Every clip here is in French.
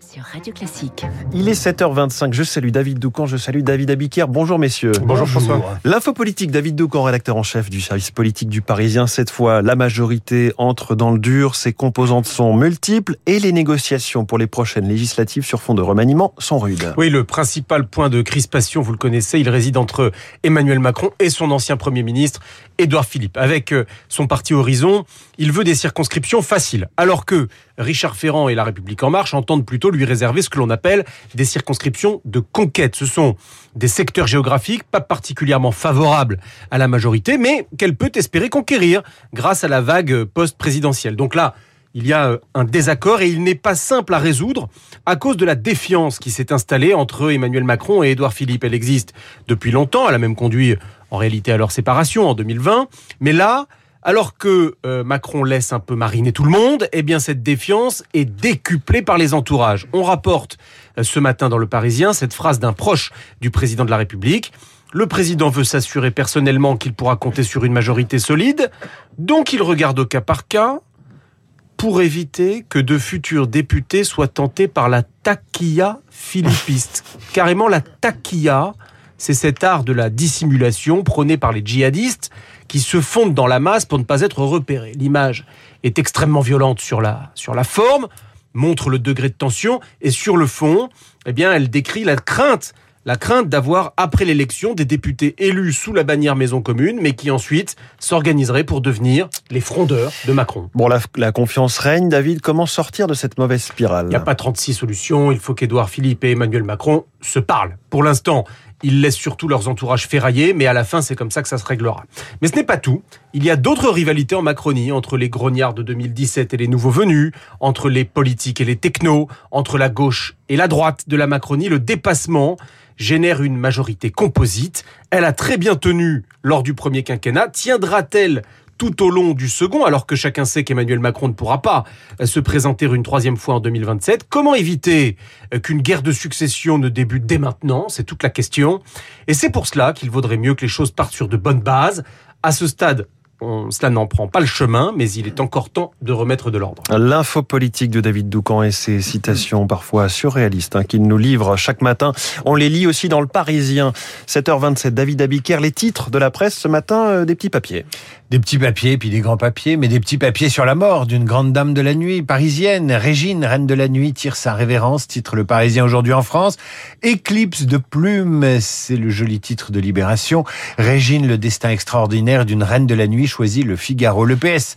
sur Radio Classique. Il est 7h25. Je salue David Doucan, je salue David Abiquière. Bonjour messieurs. Bonjour, François. L'info politique, David Doucan, rédacteur en chef du service politique du Parisien. Cette fois, la majorité entre dans le dur. Ses composantes sont multiples et les négociations pour les prochaines législatives sur fond de remaniement sont rudes. Oui, le principal point de crispation, vous le connaissez, il réside entre Emmanuel Macron et son ancien Premier ministre, Édouard Philippe. Avec euh, son parti Horizon, il veut des circonscriptions faciles, alors que Richard Ferrand et La République En Marche entendent plutôt lui réserver ce que l'on appelle des circonscriptions de conquête. Ce sont des secteurs géographiques pas particulièrement favorables à la majorité, mais qu'elle peut espérer conquérir grâce à la vague post-présidentielle. Donc là, il y a euh, un désaccord et il n'est pas simple à résoudre à cause de la défiance qui s'est installée entre Emmanuel Macron et Édouard Philippe. Elle existe depuis longtemps, elle a même conduit en réalité à leur séparation en 2020, mais là, alors que euh, Macron laisse un peu mariner tout le monde, eh bien cette défiance est décuplée par les entourages. On rapporte euh, ce matin dans Le Parisien cette phrase d'un proche du président de la République. Le président veut s'assurer personnellement qu'il pourra compter sur une majorité solide, donc il regarde au cas par cas pour éviter que de futurs députés soient tentés par la taquilla philippiste. Carrément la taquilla, c'est cet art de la dissimulation prôné par les djihadistes qui se fondent dans la masse pour ne pas être repérés. L'image est extrêmement violente sur la, sur la forme, montre le degré de tension, et sur le fond, eh bien, elle décrit la crainte la crainte d'avoir, après l'élection, des députés élus sous la bannière Maison Commune, mais qui ensuite s'organiseraient pour devenir les frondeurs de Macron. Bon, la, la confiance règne. David, comment sortir de cette mauvaise spirale? Il n'y a pas 36 solutions. Il faut qu'Édouard Philippe et Emmanuel Macron se parlent. Pour l'instant, ils laissent surtout leurs entourages ferrailler, mais à la fin, c'est comme ça que ça se réglera. Mais ce n'est pas tout. Il y a d'autres rivalités en Macronie, entre les grognards de 2017 et les nouveaux venus, entre les politiques et les technos, entre la gauche et la droite de la Macronie. Le dépassement génère une majorité composite. Elle a très bien tenu lors du premier quinquennat. Tiendra-t-elle tout au long du second, alors que chacun sait qu'Emmanuel Macron ne pourra pas se présenter une troisième fois en 2027. Comment éviter qu'une guerre de succession ne débute dès maintenant? C'est toute la question. Et c'est pour cela qu'il vaudrait mieux que les choses partent sur de bonnes bases. À ce stade, on, cela n'en prend pas le chemin, mais il est encore temps de remettre de l'ordre. L'info politique de David Doucan et ses citations parfois surréalistes hein, qu'il nous livre chaque matin. On les lit aussi dans le Parisien. 7h27, David Abiker, les titres de la presse ce matin, euh, des petits papiers. Des petits papiers, puis des grands papiers, mais des petits papiers sur la mort d'une grande dame de la nuit parisienne. Régine, reine de la nuit, tire sa révérence, titre le Parisien aujourd'hui en France. Éclipse de plumes, c'est le joli titre de Libération. Régine, le destin extraordinaire d'une reine de la nuit, choisit le Figaro. Le PS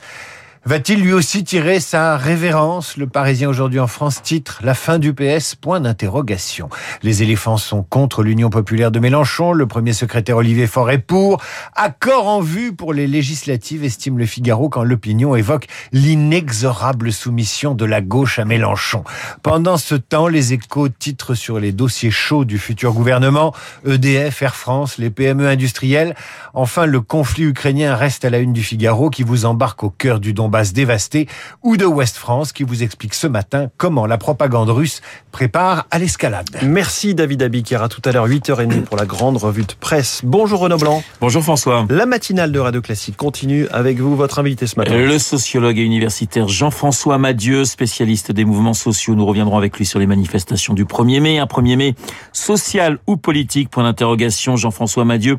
Va-t-il lui aussi tirer sa révérence Le Parisien aujourd'hui en France? Titre La fin du PS, point d'interrogation. Les éléphants sont contre l'Union populaire de Mélenchon, le premier secrétaire Olivier Faure est pour. Accord en vue pour les législatives, estime le Figaro quand l'opinion évoque l'inexorable soumission de la gauche à Mélenchon. Pendant ce temps, les échos titrent sur les dossiers chauds du futur gouvernement, EDF, Air France, les PME industrielles. Enfin, le conflit ukrainien reste à la une du Figaro qui vous embarque au cœur du don Donbass dévasté, ou de Ouest France qui vous explique ce matin comment la propagande russe prépare à l'escalade. Merci David Abiker. À tout à l'heure, 8h30 pour la grande revue de presse. Bonjour Renaud Blanc. Bonjour François. La matinale de Radio Classique continue avec vous, votre invité ce matin. Le sociologue et universitaire Jean-François Madieu, spécialiste des mouvements sociaux. Nous reviendrons avec lui sur les manifestations du 1er mai. Un 1er mai social ou politique, point d'interrogation, Jean-François Madieu.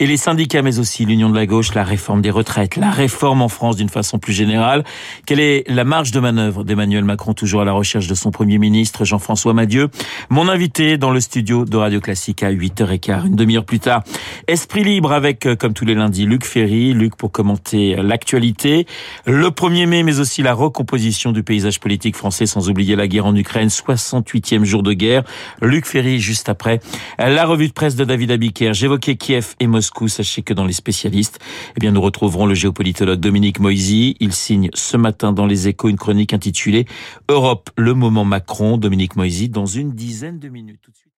Et les syndicats, mais aussi l'Union de la gauche, la réforme des retraites, la réforme en France d'une façon plus générale quelle est la marge de manœuvre d'Emmanuel Macron, toujours à la recherche de son Premier ministre, Jean-François Madieu? Mon invité dans le studio de Radio Classique à 8h15, une demi-heure plus tard. Esprit libre avec, euh, comme tous les lundis, Luc Ferry. Luc pour commenter l'actualité. Le 1er mai, mais aussi la recomposition du paysage politique français, sans oublier la guerre en Ukraine, 68e jour de guerre. Luc Ferry, juste après. La revue de presse de David Abiker. J'évoquais Kiev et Moscou. Sachez que dans les spécialistes, eh bien, nous retrouverons le géopolitologue Dominique Moisy. Signe ce matin dans les échos une chronique intitulée Europe, le moment Macron, Dominique Moisy, dans une dizaine de minutes. Tout de suite.